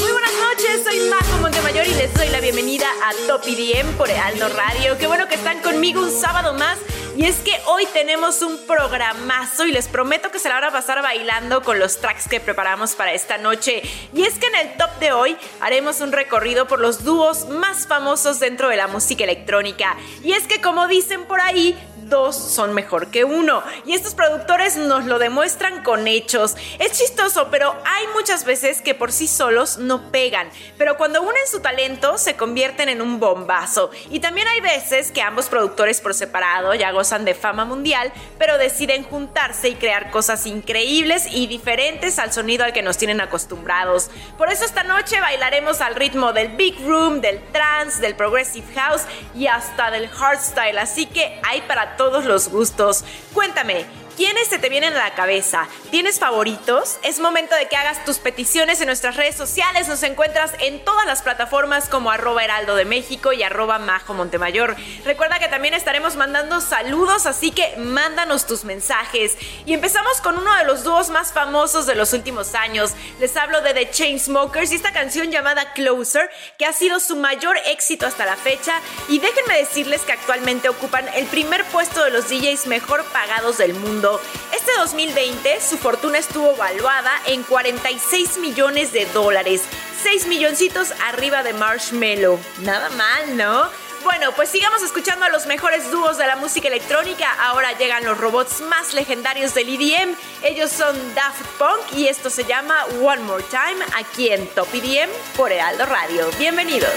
Muy buenas noches, soy Majo Montemayor y les doy la bienvenida a Top IDM por Aldo Radio. Qué bueno que están conmigo un sábado más. Y es que hoy tenemos un programazo y les prometo que se la van a pasar bailando con los tracks que preparamos para esta noche. Y es que en el top de hoy haremos un recorrido por los dúos más famosos dentro de la música electrónica. Y es que como dicen por ahí, dos son mejor que uno. Y estos productores nos lo demuestran con hechos. Es chistoso, pero hay muchas veces que por sí solos no pegan. Pero cuando unen su talento se convierten en un bombazo. Y también hay veces que ambos productores por separado ya gozan de fama mundial, pero deciden juntarse y crear cosas increíbles y diferentes al sonido al que nos tienen acostumbrados. Por eso esta noche bailaremos al ritmo del Big Room, del trance, del Progressive House y hasta del Hardstyle. Así que hay para todos los gustos. Cuéntame, ¿quiénes se te vienen a la cabeza? ¿Tienes favoritos? Es momento de que hagas tus peticiones en nuestras redes sociales. Nos encuentras en todas las plataformas como arroba heraldo de México y arroba majo Montemayor. Recuerda que también estaremos mandando saludos, así que mándanos tus mensajes. Y empezamos con uno de los dúos más famosos de los últimos años. Les hablo de The Chainsmokers y esta canción llamada Closer, que ha sido su mayor éxito hasta la fecha. Y déjenme decirles que actualmente ocupan el primer puesto de los DJs mejor pagados del mundo. Este 2020 su fortuna estuvo valuada en 46 millones de dólares, 6 milloncitos arriba de Marshmello. Nada mal, ¿no? Bueno, pues sigamos escuchando a los mejores dúos de la música electrónica. Ahora llegan los robots más legendarios del EDM. Ellos son Daft Punk y esto se llama One More Time aquí en Top EDM por Heraldo Radio. Bienvenidos.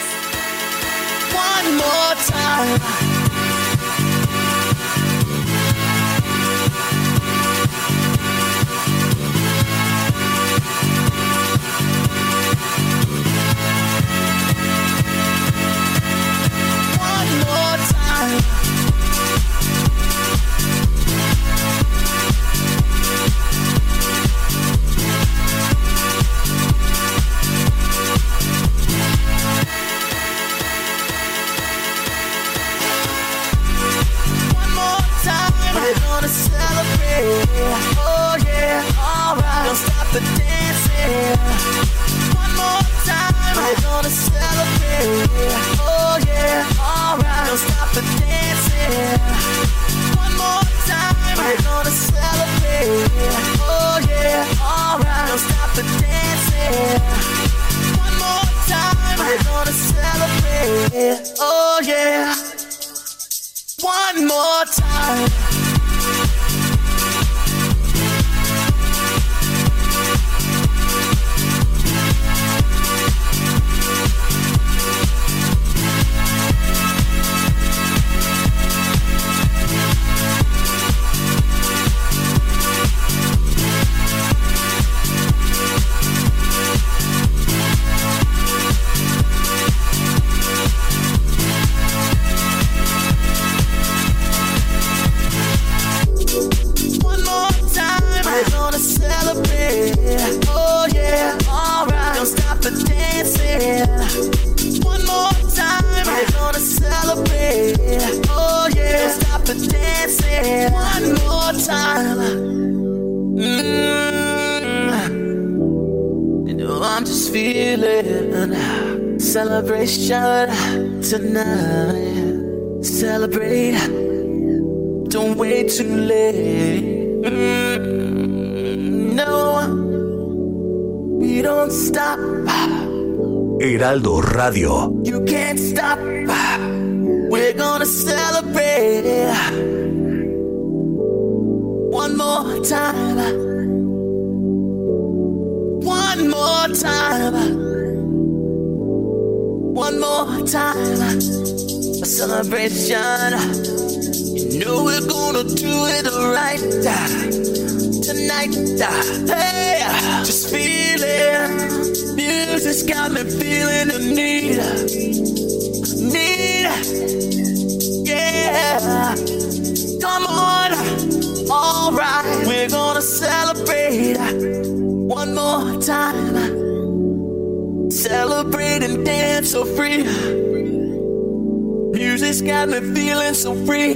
One more time. Celebration tonight. Celebrate. Don't wait too late. Mm, no, we don't stop. Heraldo Radio. Tonight. Hey, just feeling. Music's got me feeling the need. Need. Yeah. Come on. Alright, we're gonna celebrate one more time. Celebrate and dance so free. Music's got me feeling so free.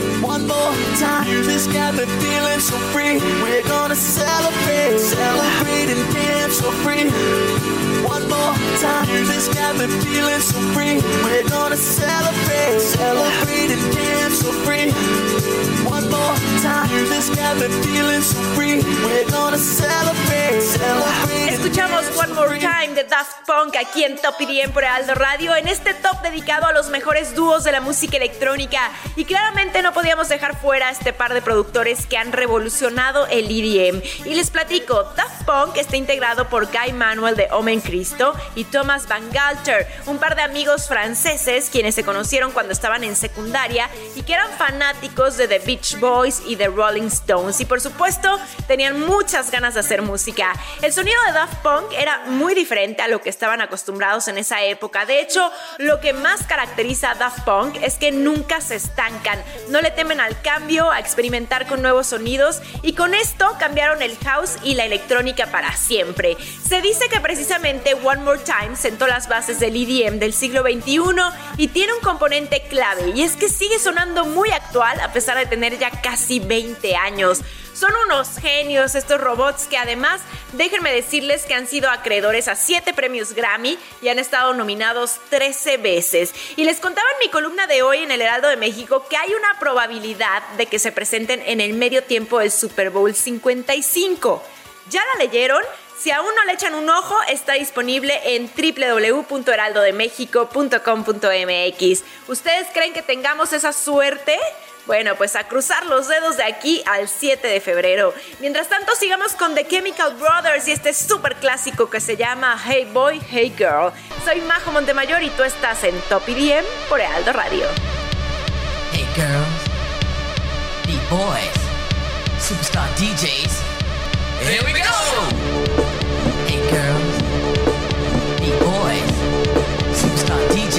More time. Music's got me feeling so free. We're gonna celebrate. Celebrate and dance so free. One more time. Music's got me feeling so free. We're gonna celebrate. Celebrate and dance so free. One more time. Music's got me feeling so free. We're gonna celebrate. Celebrate. Escuchamos One More. Time de Daft Punk aquí en Top IDM por Aldo Radio, en este top dedicado a los mejores dúos de la música electrónica. Y claramente no podíamos dejar fuera a este par de productores que han revolucionado el EDM. Y les platico, Daft Punk está integrado por Guy Manuel de Omen Cristo y Thomas Van Galter, un par de amigos franceses quienes se conocieron cuando estaban en secundaria y que eran fanáticos de The Beach Boys y The Rolling Stones. Y por supuesto, tenían muchas ganas de hacer música. El sonido de Daft Punk era muy diferente a lo que estaban acostumbrados en esa época. De hecho, lo que más caracteriza a Daft Punk es que nunca se estancan, no le temen al cambio, a experimentar con nuevos sonidos y con esto cambiaron el house y la electrónica para siempre. Se dice que precisamente One More Time sentó las bases del EDM del siglo XXI y tiene un componente clave y es que sigue sonando muy actual a pesar de tener ya casi 20 años. Son unos genios estos robots que además, déjenme decirles que han sido acreedores a 7 premios Grammy y han estado nominados 13 veces. Y les contaba en mi columna de hoy en el Heraldo de México que hay una probabilidad de que se presenten en el medio tiempo del Super Bowl 55. ¿Ya la leyeron? Si aún no le echan un ojo, está disponible en www.heraldodemexico.com.mx. ¿Ustedes creen que tengamos esa suerte? Bueno, pues a cruzar los dedos de aquí al 7 de febrero. Mientras tanto, sigamos con The Chemical Brothers y este súper clásico que se llama Hey Boy, Hey Girl. Soy Majo Montemayor y tú estás en Top IDM por Aldo Radio. Hey girls, beat boys, superstar DJs. Here we go! Hey girls, beat boys, superstar DJs.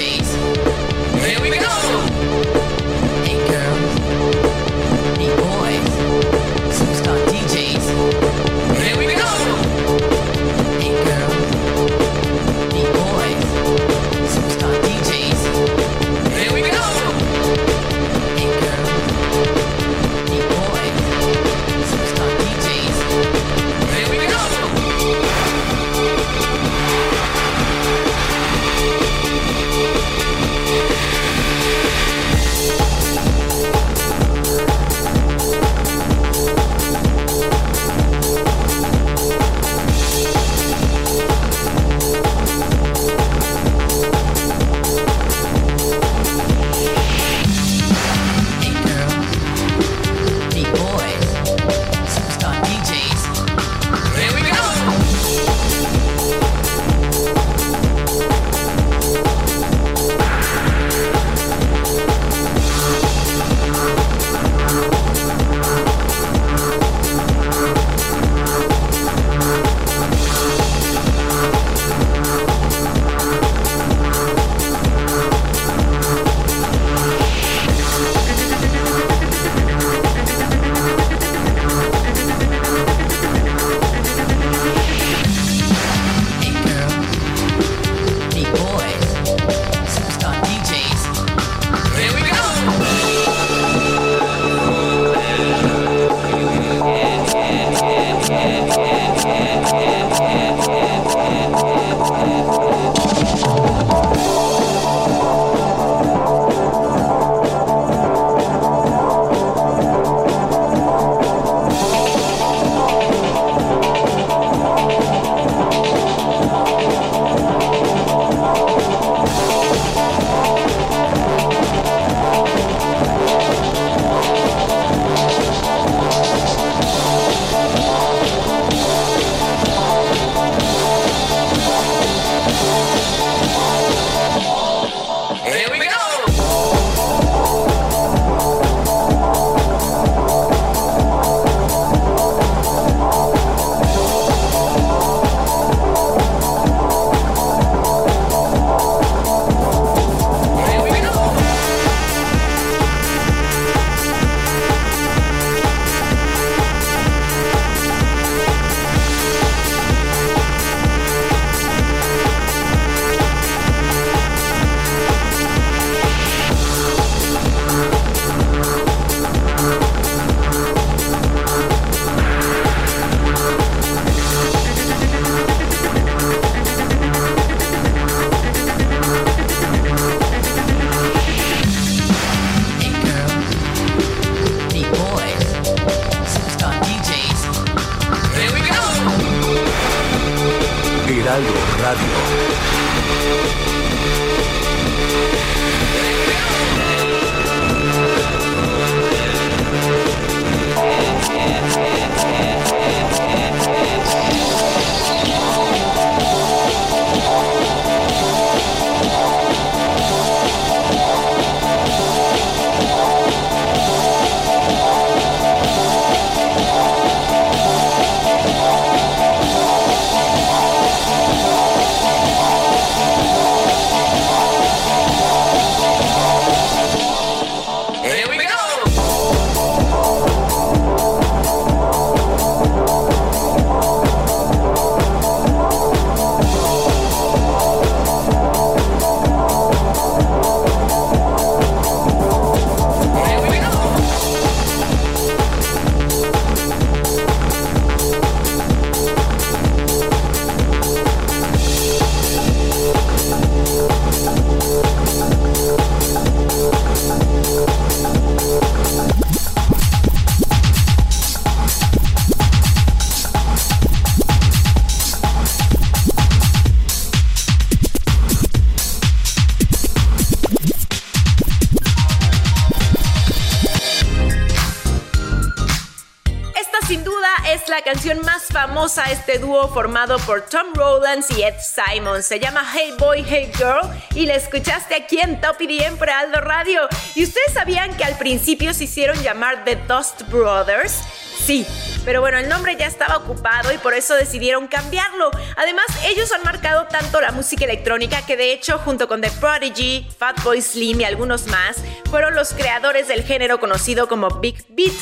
Famosa este dúo formado por Tom Rowlands y Ed Simon. Se llama Hey Boy, Hey Girl y la escuchaste aquí en Top EDM por Aldo Radio. ¿Y ustedes sabían que al principio se hicieron llamar The Dust Brothers? Sí, pero bueno, el nombre ya estaba ocupado y por eso decidieron cambiarlo. Además, ellos han marcado tanto la música electrónica que de hecho, junto con The Prodigy, Fatboy Slim y algunos más, fueron los creadores del género conocido como Big Beat,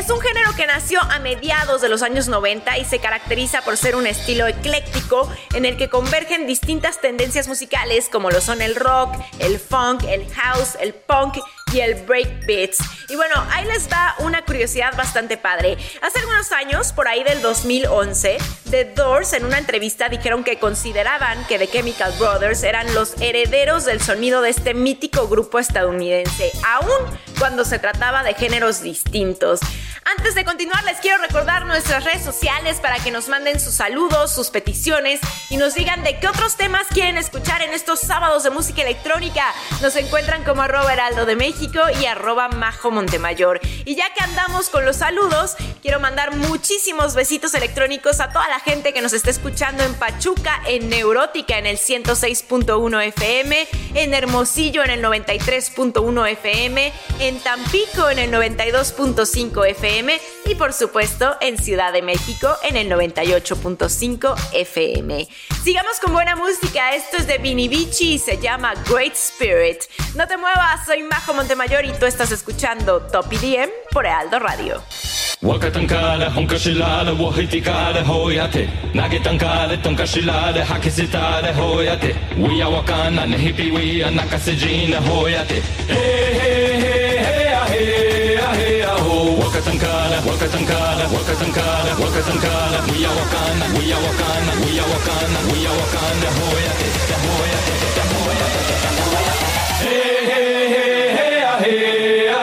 es un género que nació a mediados de los años 90 y se caracteriza por ser un estilo ecléctico en el que convergen distintas tendencias musicales como lo son el rock, el funk, el house, el punk y el breakbeats. Y bueno, ahí les va una curiosidad bastante padre. Hace algunos años, por ahí del 2011, The Doors en una entrevista dijeron que consideraban que The Chemical Brothers eran los herederos del sonido de este mítico grupo estadounidense, aún cuando se trataba de géneros distintos. Antes de continuar, les quiero recordar nuestras redes sociales para que nos manden sus saludos, sus peticiones y nos digan de qué otros temas quieren escuchar en estos sábados de música electrónica. Nos encuentran como arroba heraldo de México y arroba majo Montemayor. Y ya que andamos con los saludos, quiero mandar muchísimos besitos electrónicos a toda la gente que nos está escuchando en Pachuca, en Neurótica en el 106.1 FM, en Hermosillo en el 93.1 FM, en en Tampico en el 92.5 FM y por supuesto en Ciudad de México en el 98.5 FM. Sigamos con buena música, esto es de Vini Vici y se llama Great Spirit. No te muevas, soy Majo Montemayor y tú estás escuchando Top IDM por Aldo Radio. Waka tankale, honka shilale, wahitikale, hoyate. Nage tankale, hakisitale, hoyate. We are wakana, nehipi, we are nakasejine, hoyate. Hey, hey, hey. Wakatankana, Wakatankana, Wakatankana, Wakatankana, we are Wakana, we are Wakana, we are Wakana, we are Wakana, Hoya, the Hoya, the Hoya, the Hoya. Hey, hey, hey, hey, hey, hey.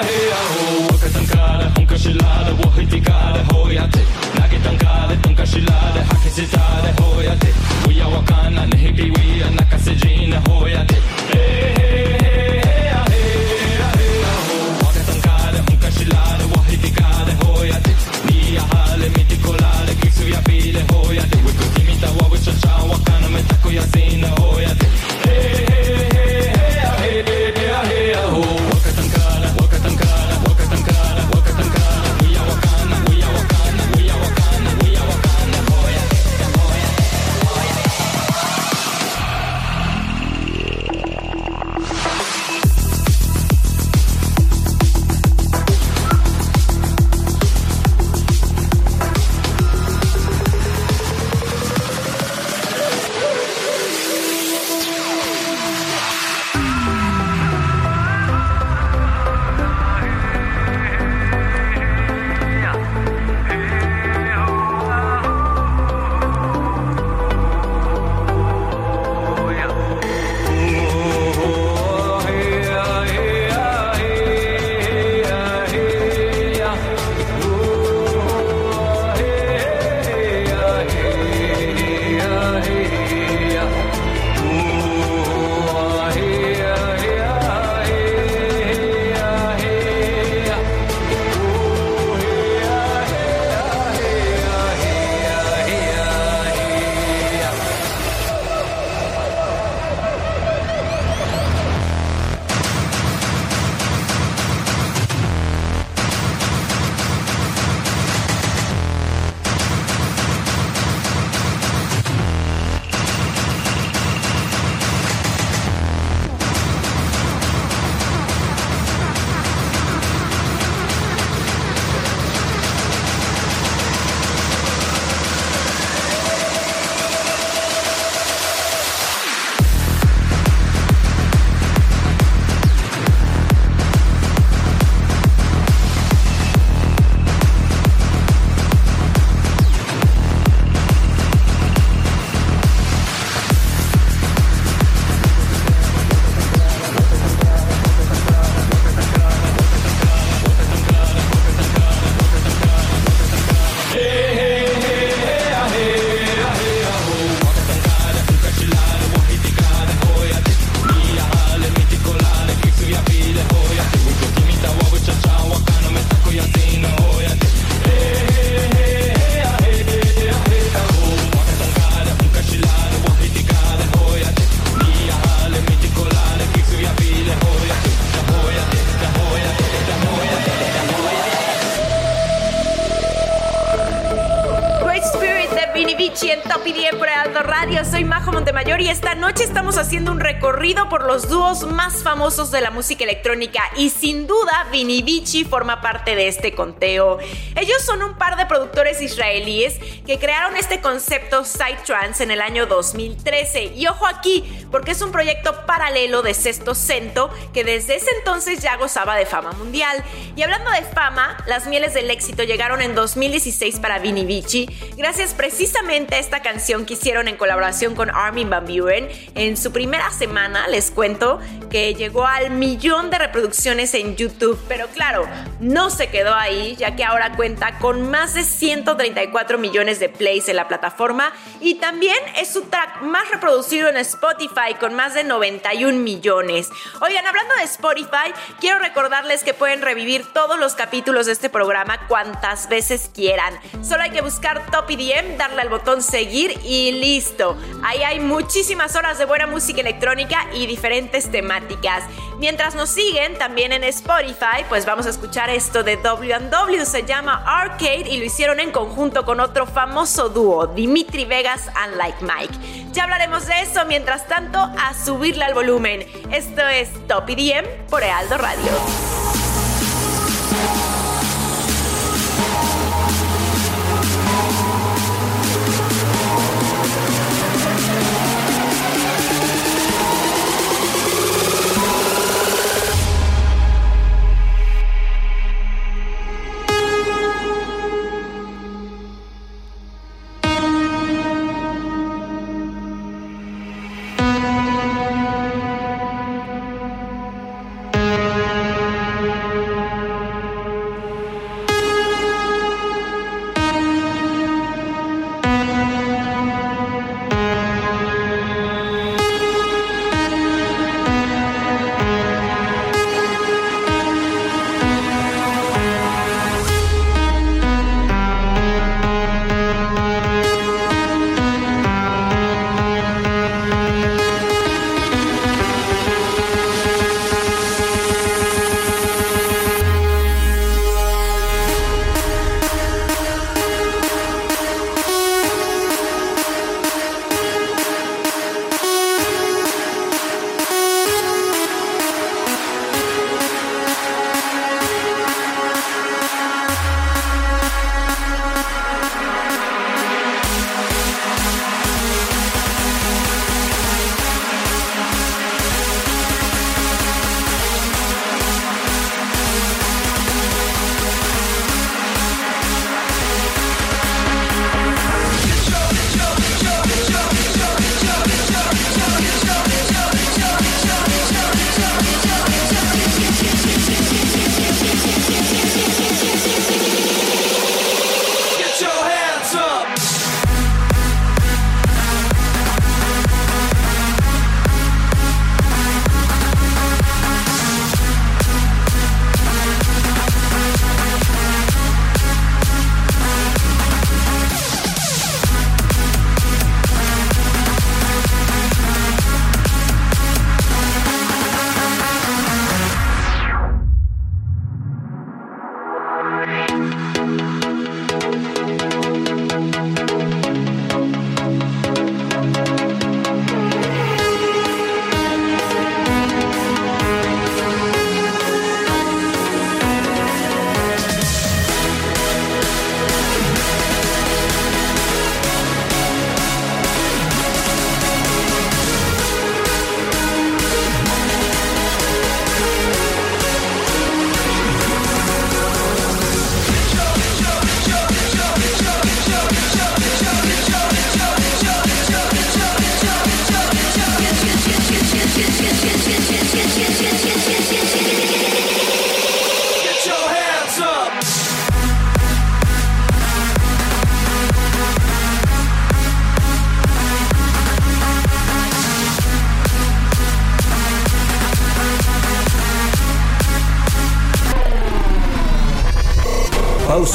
Los dúos más famosos de la música electrónica y sin duda Vini Vici forma parte de este conteo. Ellos son un par de productores israelíes que crearon este concepto Psytrance en el año 2013. Y ojo aquí, porque es un proyecto paralelo de Sexto Cento que desde ese entonces ya gozaba de fama mundial. Y hablando de fama, las mieles del éxito llegaron en 2016 para Vini Vici, gracias precisamente a esta canción que hicieron en colaboración con Armin Van Buren. En su primera semana, les cuento, que llegó al millón de reproducciones en YouTube. Pero claro, no se quedó ahí, ya que ahora cuenta con más de 134 millones de plays en la plataforma y también es su track más reproducido en Spotify con más de 91 millones. Oigan, hablando de Spotify, quiero recordarles que pueden revivir todos los capítulos de este programa cuantas veces quieran. Solo hay que buscar Top EDM, darle al botón seguir y listo. Ahí hay muchísimas horas de buena música electrónica y diferentes temáticas. Mientras nos siguen también en Spotify, pues vamos a escuchar esto de W&W, se llama Arcade y lo hicieron en conjunto con otro famoso dúo, Dimitri Vegas and Like Mike. Ya hablaremos de eso, mientras tanto, a subirle al volumen. Esto es Top EDM por Ealdo Radio.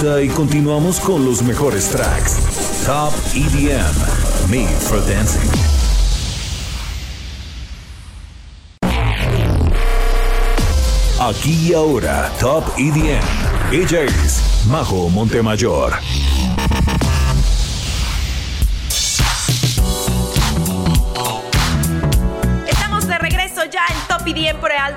Y continuamos con los mejores tracks. Top EDM, Made for Dancing. Aquí y ahora, Top EDM. Ella es Majo Montemayor.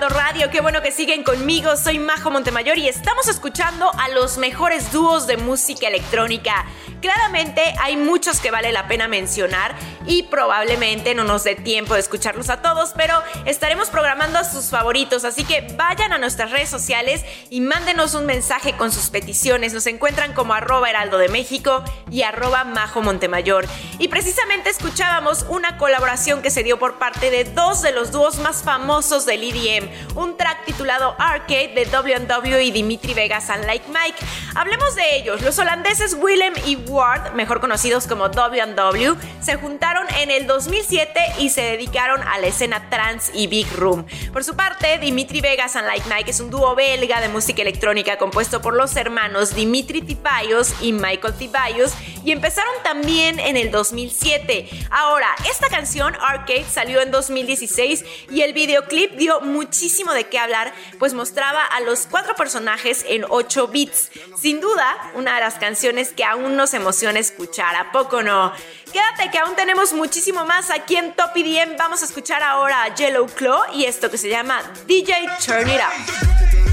Radio. Qué bueno que siguen conmigo. Soy Majo Montemayor y estamos escuchando a los mejores dúos de música electrónica. Claramente hay muchos que vale la pena mencionar y probablemente no nos dé tiempo de escucharlos a todos, pero estaremos programando a sus favoritos, así que vayan a nuestras redes sociales y mándenos un mensaje con sus peticiones. Nos encuentran como arroba heraldo de México y arroba Majo Montemayor. Y precisamente escuchábamos una colaboración que se dio por parte de dos de los dúos más famosos del EDM, un track titulado Arcade de W&W y Dimitri Vegas and Like Mike. Hablemos de ellos, los holandeses Willem y Ward, mejor conocidos como W&W, se juntaron en el 2007 y se dedicaron a la escena trance y big room. Por su parte, Dimitri Vegas and Like Mike es un dúo belga de música electrónica compuesto por los hermanos Dimitri Tipayos y Michael Tipayos y empezaron también en el 2007. Ahora, esta canción Arcade salió en 2016 y el videoclip dio muchísimo de qué hablar, pues mostraba a los cuatro personajes en 8 bits. Sin duda, una de las canciones que aún nos escuchar, ¿a poco no? Quédate que aún tenemos muchísimo más aquí en Top EDM. Vamos a escuchar ahora a Yellow Claw y esto que se llama DJ Turn It Up.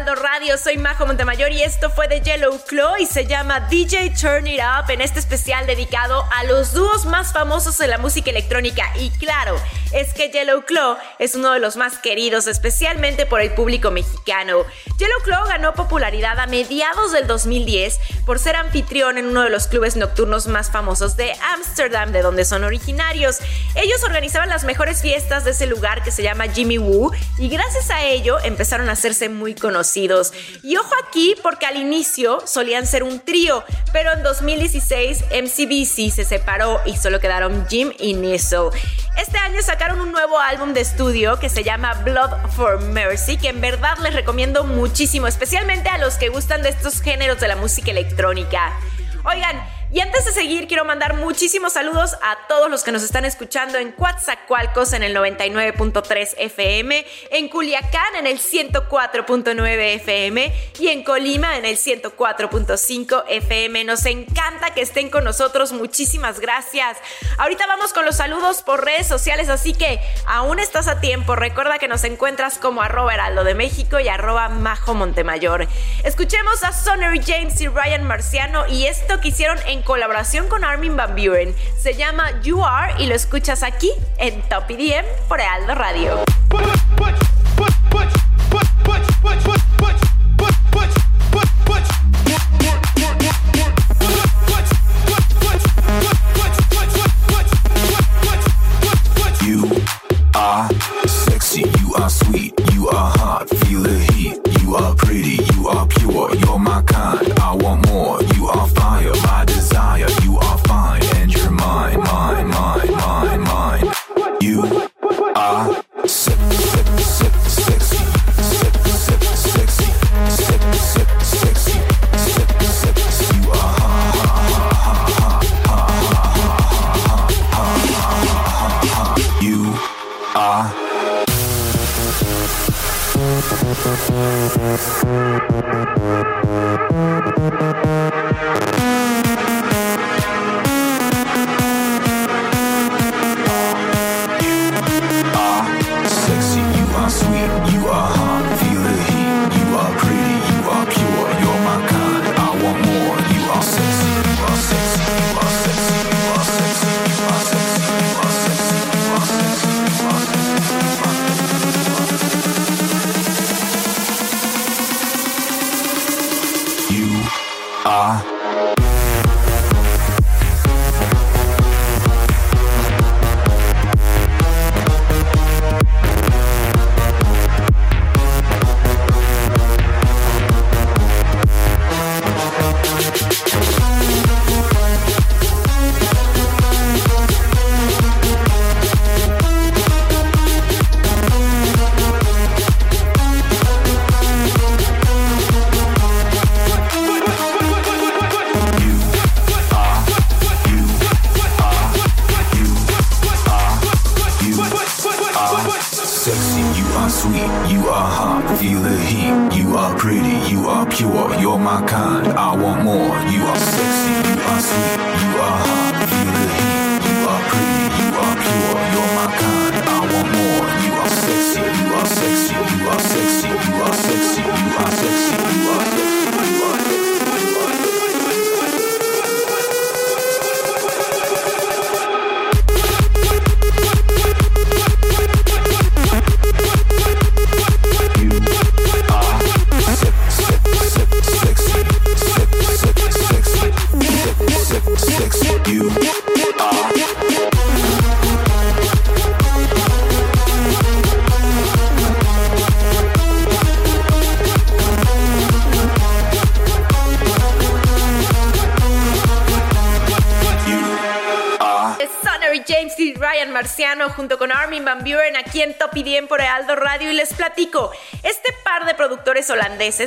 EDM por Aldo Radio, soy Majo Montemayor y esto fue de Yellow Claw y se llama DJ Turn It Up en este especial dedicado a los dúos más famosos de la música electrónica y claro, es que Yellow Claw es uno de los más queridos especialmente por el público mexicano. Yellow Claw ganó popularidad a mediados del 2010 por ser anfitrión en uno de los clubes nocturnos más famosos de Ámsterdam, de donde son originarios. Ellos organizaban las mejores fiestas de ese lugar que se llama Jimmy Woo y gracias a ello empezaron a hacerse muy conocidos. Y ojo aquí porque al inicio solían ser un trío, pero en 2016 MCBC se separó y solo quedaron Jim y Nizzle. Este año sacaron un nuevo álbum de estudio que se llama Blood for Mercy, que en verdad les recomiendo muchísimo, especialmente a los que gustan de estos géneros de la música electrónica. Oigan, y antes de seguir, quiero mandar muchísimos saludos a todos los que nos están escuchando en Coatzacoalcos en el 99.3 FM, en Culiacán en el 104.9 FM y en Colima en el 104.5 FM. Nos encanta que estén con nosotros. Muchísimas gracias. Ahorita vamos con los saludos por redes sociales, así que aún estás a tiempo. Recuerda que nos encuentras como arroba heraldo de México y arroba majo Montemayor. Escuchemos a Sonny James y Ryan Marciano y esto que hicieron en colaboración con Armin Van Buren. Se llama You Are y lo escuchas aquí en Top EDM por Heraldo Radio.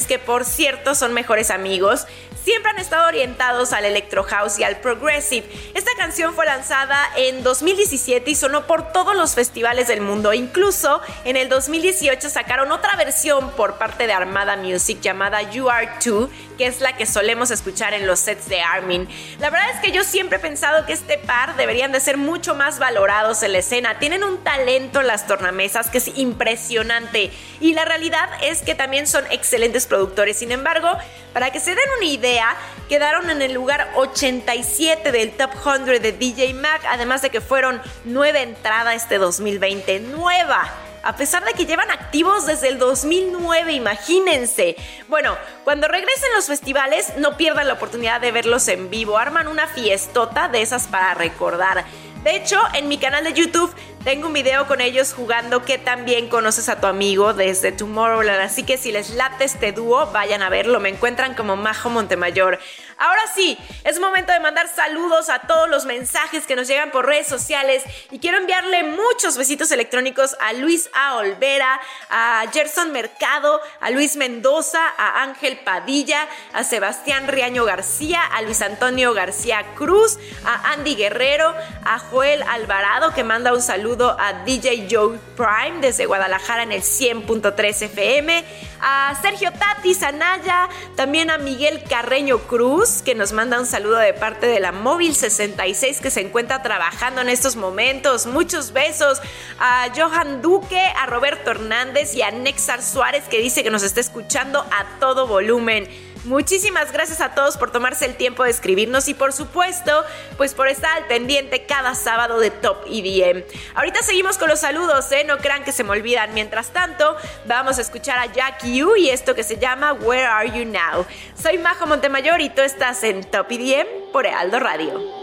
Que por cierto son mejores amigos, siempre han estado orientados al electro house y al progressive. Esta canción fue lanzada en 2017 y sonó por todos los festivales del mundo, incluso en el 2018 sacaron otra versión por parte de Armada Music llamada You Are Too, que es la que solemos escuchar en los sets de Armin. La verdad es que yo siempre he pensado que este par deberían de ser mucho más valorados en la escena. Tienen un talento en las tornamesas que es impresionante y la realidad es que también son excelentes productores. Sin embargo, para que se den una idea, quedaron en el lugar 87 del Top 100 de DJ Mag, además de que fueron nueva entrada este 2020. Nueva a pesar de que llevan activos desde el 2009, imagínense. Bueno, cuando regresen los festivales, no pierdan la oportunidad de verlos en vivo. Arman una fiestota de esas para recordar. De hecho, en mi canal de YouTube tengo un video con ellos jugando que también conoces a tu amigo desde Tomorrowland. Así que si les late este dúo, vayan a verlo. Me encuentran como Majo Montemayor. Ahora sí, es momento de mandar saludos a todos los mensajes que nos llegan por redes sociales y quiero enviarle muchos besitos electrónicos a Luis A. Olvera, a Gerson Mercado, a Luis Mendoza, a Ángel Padilla, a Sebastián Riaño García, a Luis Antonio García Cruz, a Andy Guerrero, a Joel Alvarado que manda un saludo a DJ Joe Prime desde Guadalajara en el 100.3 FM, a Sergio Tati Sanaya, también a Miguel Carreño Cruz que nos manda un saludo de parte de la Móvil 66 que se encuentra trabajando en estos momentos. Muchos besos a Johan Duque, a Roberto Hernández y a Nexar Suárez que dice que nos está escuchando a todo volumen. Muchísimas gracias a todos por tomarse el tiempo de escribirnos y por supuesto, pues por estar al pendiente cada sábado de Top EDM. Ahorita seguimos con los saludos, ¿eh? No crean que se me olvidan. Mientras tanto, vamos a escuchar a Jack Yu y esto que se llama Where Are You Now. Soy Majo Montemayor y tú estás en Top EDM por Aldo Radio.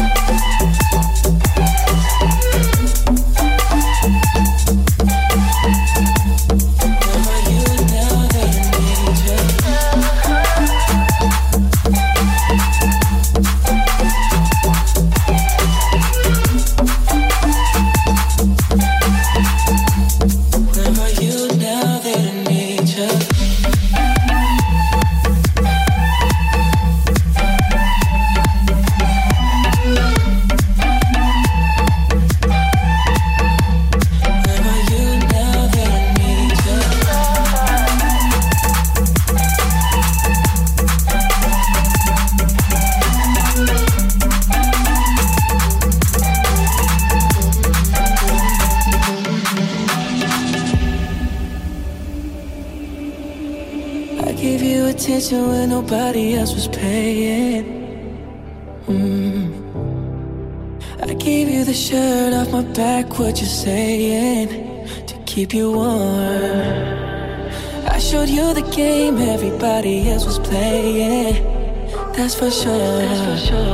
Everybody else was playing. That's for sure.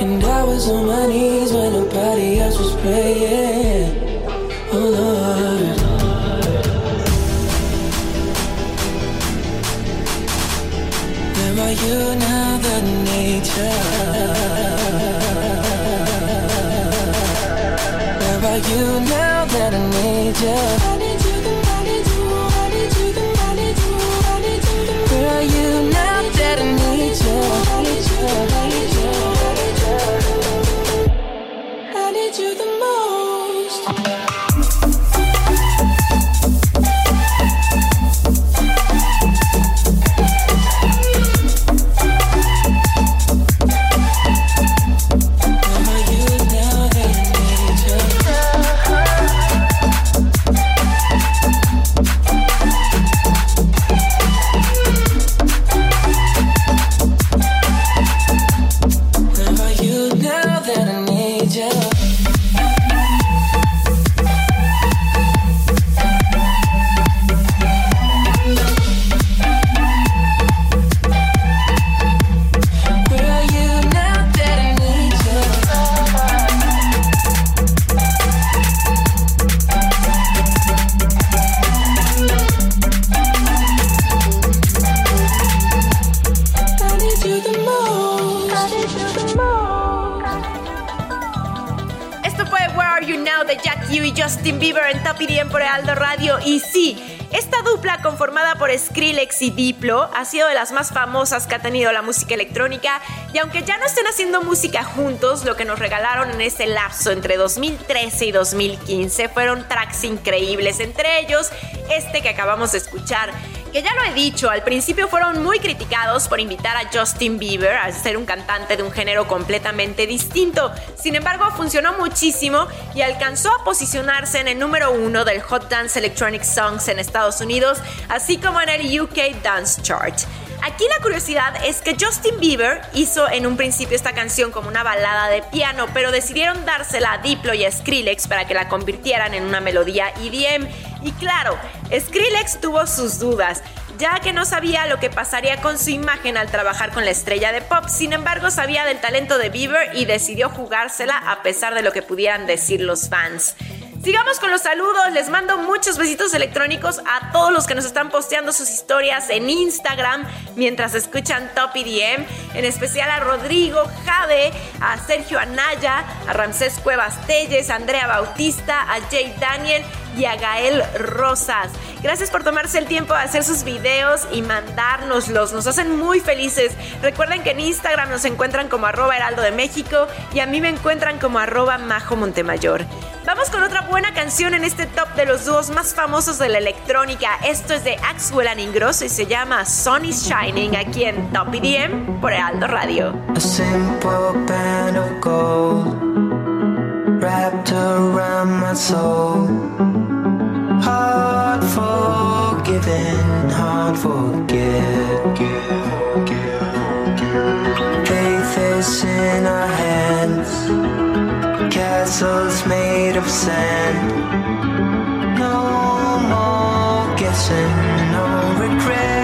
And I was on my knees when nobody else was praying. Oh Lord. Where are you now need you? Where are you now that? I need you, ha sido de las más famosas que ha tenido la música electrónica. Y aunque ya no estén haciendo música juntos, lo que nos regalaron en ese lapso entre 2013 y 2015 fueron tracks increíbles. Entre ellos, este que acabamos de escuchar que ya lo he dicho, al principio fueron muy criticados por invitar a Justin Bieber a ser un cantante de un género completamente distinto. Sin embargo, funcionó muchísimo y alcanzó a posicionarse en el número uno del Hot Dance Electronic Songs en Estados Unidos, así como en el UK Dance Chart. Aquí la curiosidad es que Justin Bieber hizo en un principio esta canción como una balada de piano, pero decidieron dársela a Diplo y a Skrillex para que la convirtieran en una melodía EDM. Y claro, Skrillex tuvo sus dudas, ya que no sabía lo que pasaría con su imagen al trabajar con la estrella de pop. Sin embargo, sabía del talento de Bieber y decidió jugársela a pesar de lo que pudieran decir los fans. Sigamos con los saludos, les mando muchos besitos electrónicos a todos los que nos están posteando sus historias en Instagram mientras escuchan Top EDM, en especial a Rodrigo, Jade, a Sergio Anaya, a Ramsés Cuevas Telles, a Andrea Bautista, a Jay Daniel y a Gael Rosas. Gracias por tomarse el tiempo de hacer sus videos y mandárnoslos. Nos hacen muy felices. Recuerden que en Instagram nos encuentran como arroba heraldo de México y a mí me encuentran como arroba majo Montemayor. Vamos con otra buena canción en este top de los dúos más famosos de la electrónica. Esto es de Axwell and Ingrosso y se llama Sun Shining aquí en Top EDM por Heraldo Radio. A simple band of gold wrapped around my soul. Hard forgiven, hard forget. Faith is in our hands, castles made of sand. No more guessing, no regrets.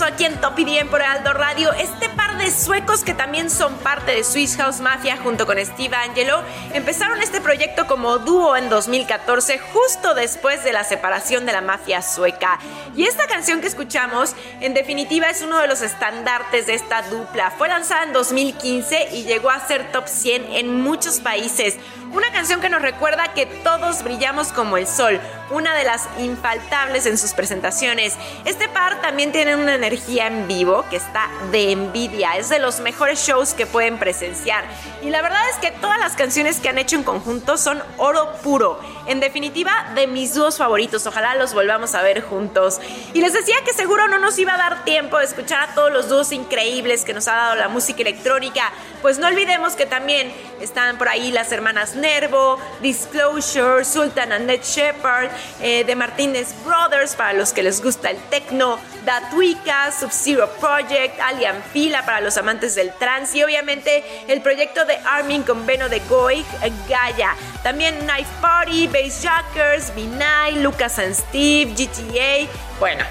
Aquí en Top IDM por Aldo Radio. Este par de suecos que también son parte de Swiss House Mafia junto con Steve Angelo empezaron este proyecto como dúo en 2014 justo después de la separación de la mafia sueca. Y esta canción que escuchamos en definitiva es uno de los estandartes de esta dupla. Fue lanzada en 2015 y llegó a ser top 100 en muchos países. Una canción que nos recuerda que todos brillamos como el sol, una de las infaltables en sus presentaciones. Este par también tiene una energía en vivo que está de envidia, es de los mejores shows que pueden presenciar. Y la verdad es que todas las canciones que han hecho en conjunto son oro puro. En definitiva, de mis dúos favoritos, ojalá los volvamos a ver juntos. Y les decía que seguro no nos iba a dar tiempo de escuchar a todos los dúos increíbles que nos ha dado la música electrónica, pues no olvidemos que también están por ahí las hermanas Nervo, Disclosure, Sultan and Ned Shepard, eh, de Martínez Brothers para los que les gusta el techno, Datuica, Sub-Zero Project, Alien Fila para los amantes del trance y obviamente el proyecto de Armin con Beno de Goig, eh, Gaia. También Knife Party, Bass Jackers, Vinay, Lucas and Steve, GTA. Bueno,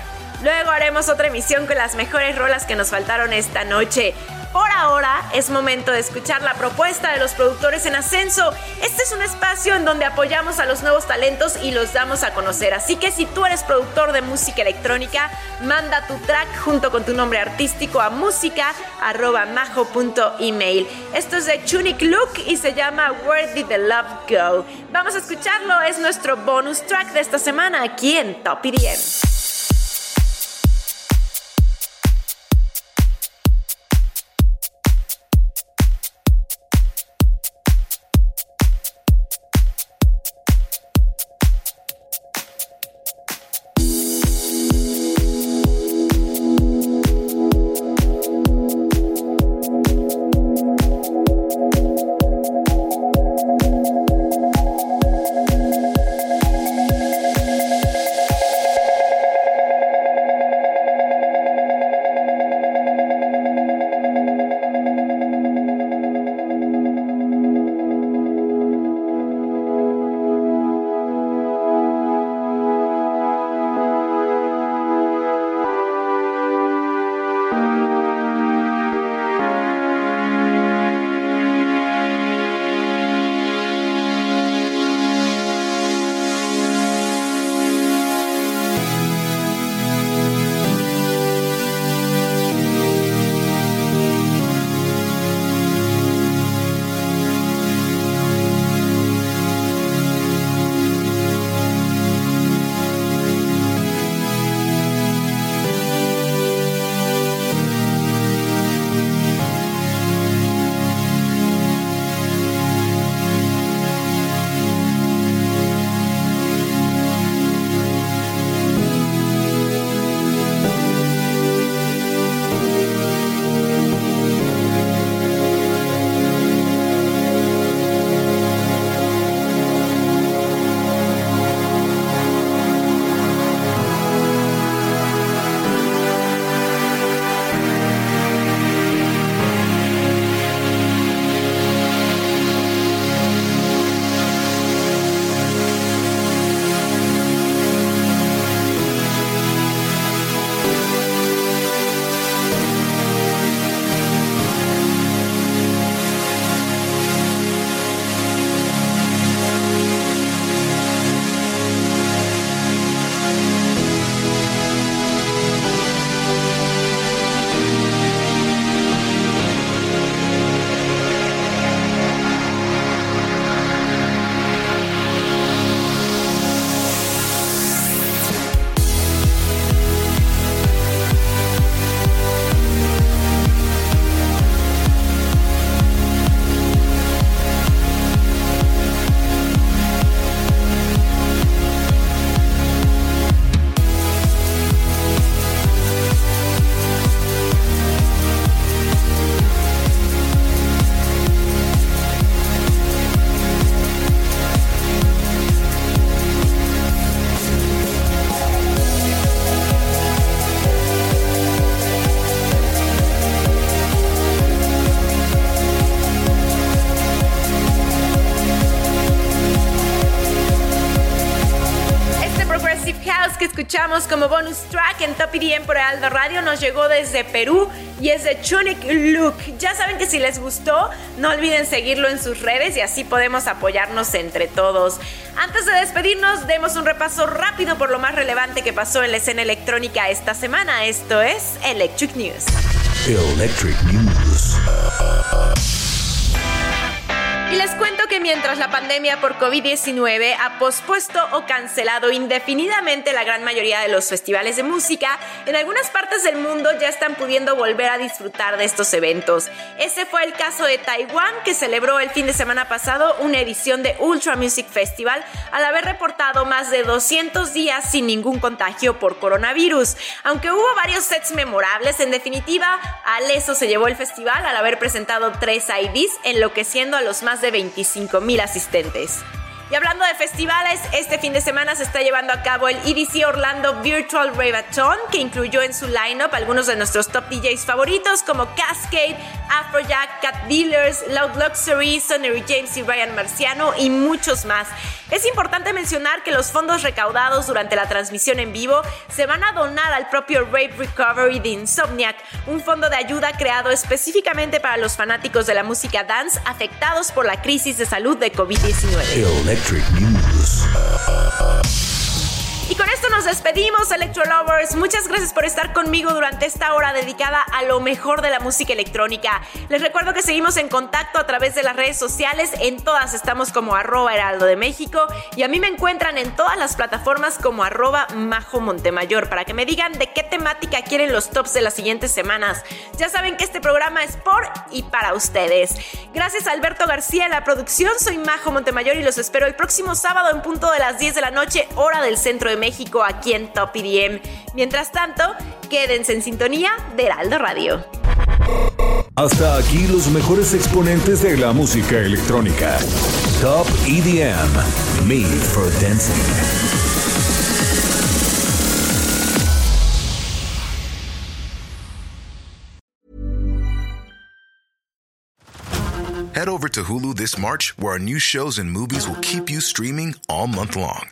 luego haremos otra emisión con las mejores rolas que nos faltaron esta noche por ahora es momento de escuchar la propuesta de los productores en ascenso. Este es un espacio en donde apoyamos a los nuevos talentos y los damos a conocer. Así que si tú eres productor de música electrónica, manda tu track junto con tu nombre artístico a música.majo.email. Esto es de Tunic Look y se llama Where Did the Love Go? Vamos a escucharlo, es nuestro bonus track de esta semana aquí en Top como bonus track en Top EDM por Aldo Radio nos llegó desde Perú y es de Chunic Look. Ya saben que si les gustó, no olviden seguirlo en sus redes y así podemos apoyarnos entre todos. Antes de despedirnos, demos un repaso rápido por lo más relevante que pasó en la escena electrónica esta semana. Esto es Electric News. Electric News. Y les cuento que mientras la pandemia por COVID-19 ha pospuesto o cancelado indefinidamente la gran mayoría de los festivales de música, en algunas partes del mundo ya están pudiendo volver a disfrutar de estos eventos. Ese fue el caso de Taiwán, que celebró el fin de semana pasado una edición de Ultra Music Festival al haber reportado más de 200 días sin ningún contagio por coronavirus. Aunque hubo varios sets memorables, en definitiva, Aleso se llevó el festival al haber presentado tres IDs, enloqueciendo a los más de 25 mil asistentes. Y hablando de festivales, este fin de semana se está llevando a cabo el EDC Orlando Virtual Raveathon, que incluyó en su lineup algunos de nuestros top DJs favoritos como Cascade, Afrojack, Cat Dealers, Loud Luxury, Sonny James y Ryan Marciano y muchos más. Es importante mencionar que los fondos recaudados durante la transmisión en vivo se van a donar al propio Rave Recovery de Insomniac, un fondo de ayuda creado específicamente para los fanáticos de la música dance afectados por la crisis de salud de COVID-19. Electric News. Y con esto nos despedimos, Electro Lovers. Muchas gracias por estar conmigo durante esta hora dedicada a lo mejor de la música electrónica. Les recuerdo que seguimos en contacto a través de las redes sociales. En todas estamos como arroba heraldo de México. Y a mí me encuentran en todas las plataformas como arroba majo Montemayor para que me digan de qué temática quieren los tops de las siguientes semanas. Ya saben que este programa es por y para ustedes. Gracias a Alberto García la producción. Soy Majo Montemayor y los espero el próximo sábado en punto de las 10 de la noche, hora del centro de México, aquí en Top EDM. Mientras tanto, quédense en sintonía de Heraldo Radio. Hasta aquí los mejores exponentes de la música electrónica. Top EDM. Made for Dancing. Head over to Hulu this March, where our new shows and movies will keep you streaming all month long.